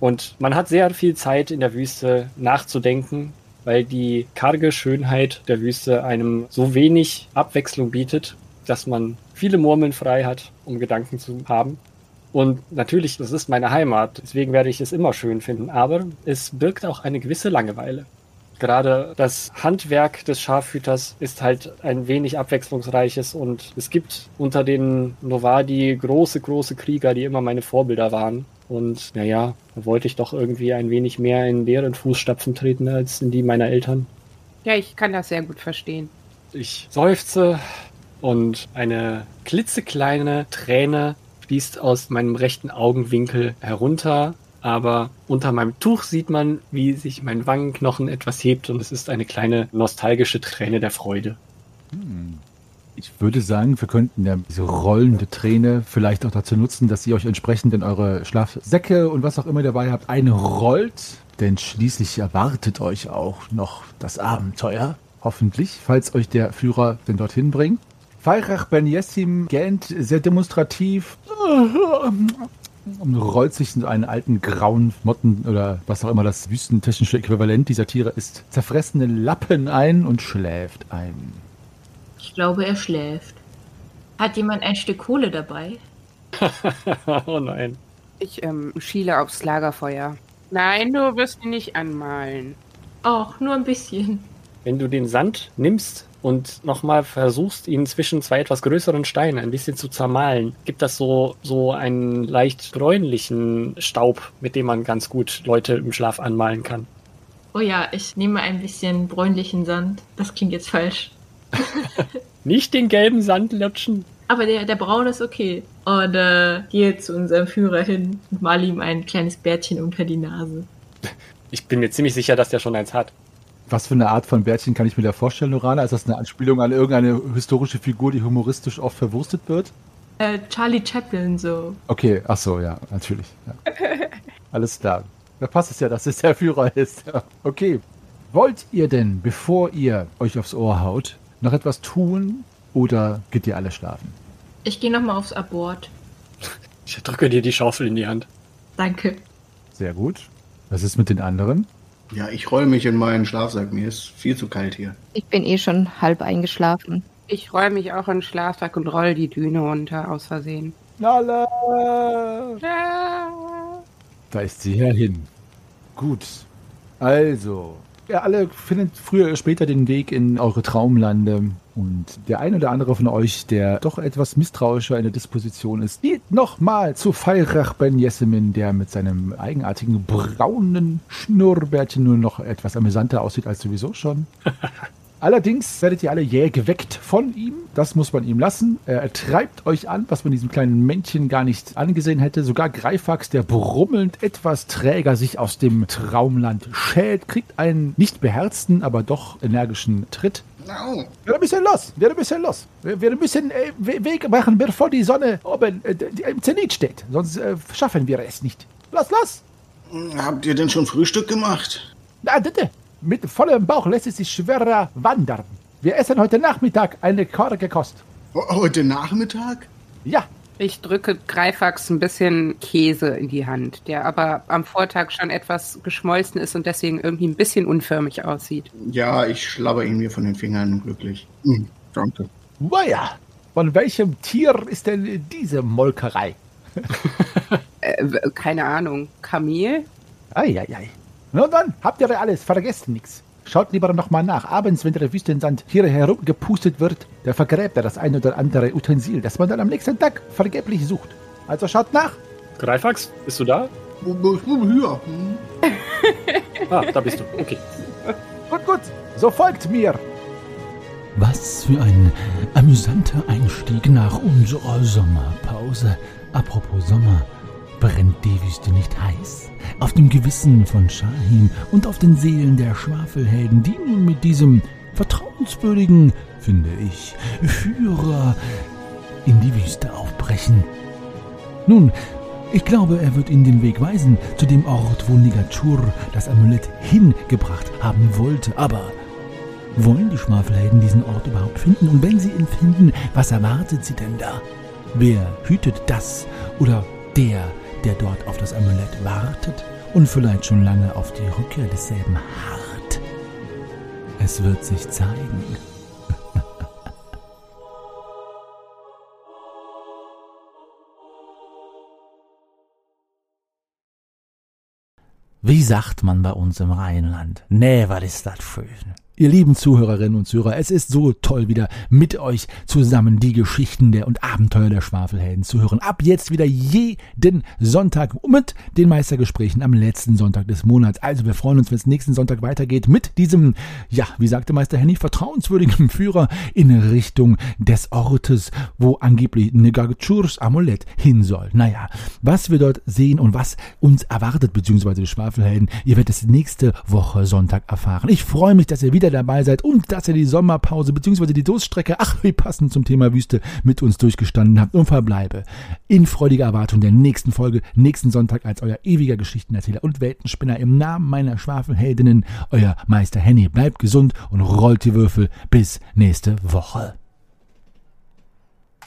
Und man hat sehr viel Zeit in der Wüste nachzudenken, weil die karge Schönheit der Wüste einem so wenig Abwechslung bietet, dass man viele Murmeln frei hat, um Gedanken zu haben. Und natürlich, das ist meine Heimat, deswegen werde ich es immer schön finden, aber es birgt auch eine gewisse Langeweile. Gerade das Handwerk des Schafhüters ist halt ein wenig abwechslungsreiches und es gibt unter den Novadi große, große Krieger, die immer meine Vorbilder waren. Und naja, da wollte ich doch irgendwie ein wenig mehr in deren Fußstapfen treten als in die meiner Eltern. Ja, ich kann das sehr gut verstehen. Ich seufze und eine klitzekleine Träne fließt aus meinem rechten Augenwinkel herunter, aber unter meinem Tuch sieht man, wie sich mein Wangenknochen etwas hebt und es ist eine kleine nostalgische Träne der Freude. Ich würde sagen, wir könnten ja diese rollende Träne vielleicht auch dazu nutzen, dass ihr euch entsprechend in eure Schlafsäcke und was auch immer dabei habt einrollt. Denn schließlich erwartet euch auch noch das Abenteuer. Hoffentlich, falls euch der Führer denn dorthin bringt. Feirach Ben Yessim gähnt sehr demonstrativ und rollt sich in einen alten grauen Motten oder was auch immer das wüstentechnische Äquivalent dieser Tiere ist, zerfressene Lappen ein und schläft ein. Ich glaube, er schläft. Hat jemand ein Stück Kohle dabei? oh nein. Ich ähm, schiele aufs Lagerfeuer. Nein, du wirst ihn nicht anmalen. Auch nur ein bisschen. Wenn du den Sand nimmst und nochmal versuchst, ihn zwischen zwei etwas größeren Steinen ein bisschen zu zermahlen, gibt das so, so einen leicht bräunlichen Staub, mit dem man ganz gut Leute im Schlaf anmalen kann. Oh ja, ich nehme ein bisschen bräunlichen Sand. Das klingt jetzt falsch. Nicht den gelben Sand lutschen. Aber der, der braun ist okay. Und äh, gehe zu unserem Führer hin und male ihm ein kleines Bärtchen unter die Nase. Ich bin mir ziemlich sicher, dass der schon eins hat. Was für eine Art von Bärtchen kann ich mir da vorstellen, Lorana? Ist das eine Anspielung an irgendeine historische Figur, die humoristisch oft verwurstet wird? Äh, Charlie Chaplin so. Okay, ach so, ja, natürlich. Ja. Alles klar. Da passt es ja, dass es der Führer ist. Okay. Wollt ihr denn, bevor ihr euch aufs Ohr haut, noch etwas tun oder geht ihr alle schlafen? Ich gehe nochmal aufs Abort. Ich drücke dir die Schaufel in die Hand. Danke. Sehr gut. Was ist mit den anderen? Ja, ich roll mich in meinen Schlafsack. Mir ist viel zu kalt hier. Ich bin eh schon halb eingeschlafen. Ich räume mich auch in den Schlafsack und roll die Düne runter, aus Versehen. Lala! Ja. Da ist sie ja hin. Gut. Also, ihr alle findet früher oder später den Weg in eure Traumlande. Und der ein oder andere von euch, der doch etwas misstrauischer in der Disposition ist, geht nochmal zu Feirach Ben Jessemin, der mit seinem eigenartigen braunen Schnurrbärtchen nur noch etwas amüsanter aussieht als sowieso schon. Allerdings werdet ihr alle jäh geweckt von ihm. Das muss man ihm lassen. Er treibt euch an, was man diesem kleinen Männchen gar nicht angesehen hätte. Sogar Greifax, der brummelnd etwas träger sich aus dem Traumland schält, kriegt einen nicht beherzten, aber doch energischen Tritt. Au. Wird ein bisschen los, wird ein bisschen los. Wir bisschen äh, We- Weg machen, bevor die Sonne oben äh, im Zenit steht. Sonst äh, schaffen wir es nicht. Los, los! Habt ihr denn schon Frühstück gemacht? Na, bitte. Mit vollem Bauch lässt es sich schwerer wandern. Wir essen heute Nachmittag eine karge Kost. Heute Nachmittag? Ja, Ich drücke Greifax ein bisschen Käse in die Hand, der aber am Vortag schon etwas geschmolzen ist und deswegen irgendwie ein bisschen unförmig aussieht. Ja, ich schlabber ihn mir von den Fingern glücklich. Hm, danke. Weia. Von welchem Tier ist denn diese Molkerei? Äh, keine Ahnung. Kamel? Eieiei. Nun dann, habt ihr alles, vergesst nichts. Schaut lieber nochmal nach. Abends, wenn der Wüstensand hier herumgepustet wird, da vergräbt er das ein oder andere Utensil, das man dann am nächsten Tag vergeblich sucht. Also schaut nach. Greifax, bist du da? Ja. hm. Ah, da bist du. Okay. Gut, gut. So folgt mir. Was für ein amüsanter Einstieg nach unserer Sommerpause. Apropos Sommer, brennt die Wüste nicht heiß? Auf dem Gewissen von Shahim und auf den Seelen der Schwafelhelden, die nun mit diesem vertrauenswürdigen, finde ich, Führer in die Wüste aufbrechen. Nun, ich glaube, er wird ihnen den Weg weisen zu dem Ort, wo Nigachur das Amulett hingebracht haben wollte, aber wollen die Schwafelhelden diesen Ort überhaupt finden? Und wenn sie ihn finden, was erwartet sie denn da? Wer hütet das oder der, der dort auf das Amulett wartet und vielleicht schon lange auf die Rückkehr desselben harrt? Es wird sich zeigen. Wie sagt man bei uns im Rheinland? Nee, was ist das schön. Ihr lieben Zuhörerinnen und Zuhörer, es ist so toll wieder mit euch zusammen die Geschichten der und Abenteuer der Schwafelhelden zu hören. Ab jetzt wieder jeden Sonntag mit den Meistergesprächen am letzten Sonntag des Monats. Also wir freuen uns, wenn es nächsten Sonntag weitergeht mit diesem, ja, wie sagte Meister Henny, vertrauenswürdigen Führer in Richtung des Ortes, wo angeblich Negagachurs Amulett hin soll. Naja, was wir dort sehen und was uns erwartet, beziehungsweise die Schwafelhelden, ihr werdet es nächste Woche Sonntag erfahren. Ich freue mich, dass ihr wieder dabei seid und dass ihr die Sommerpause beziehungsweise die Durststrecke, ach wie passend zum Thema Wüste, mit uns durchgestanden habt und verbleibe in freudiger Erwartung der nächsten Folge, nächsten Sonntag als euer ewiger Geschichtenerzähler und Weltenspinner im Namen meiner Schwafelheldinnen, euer Meister Henny. Bleibt gesund und rollt die Würfel bis nächste Woche.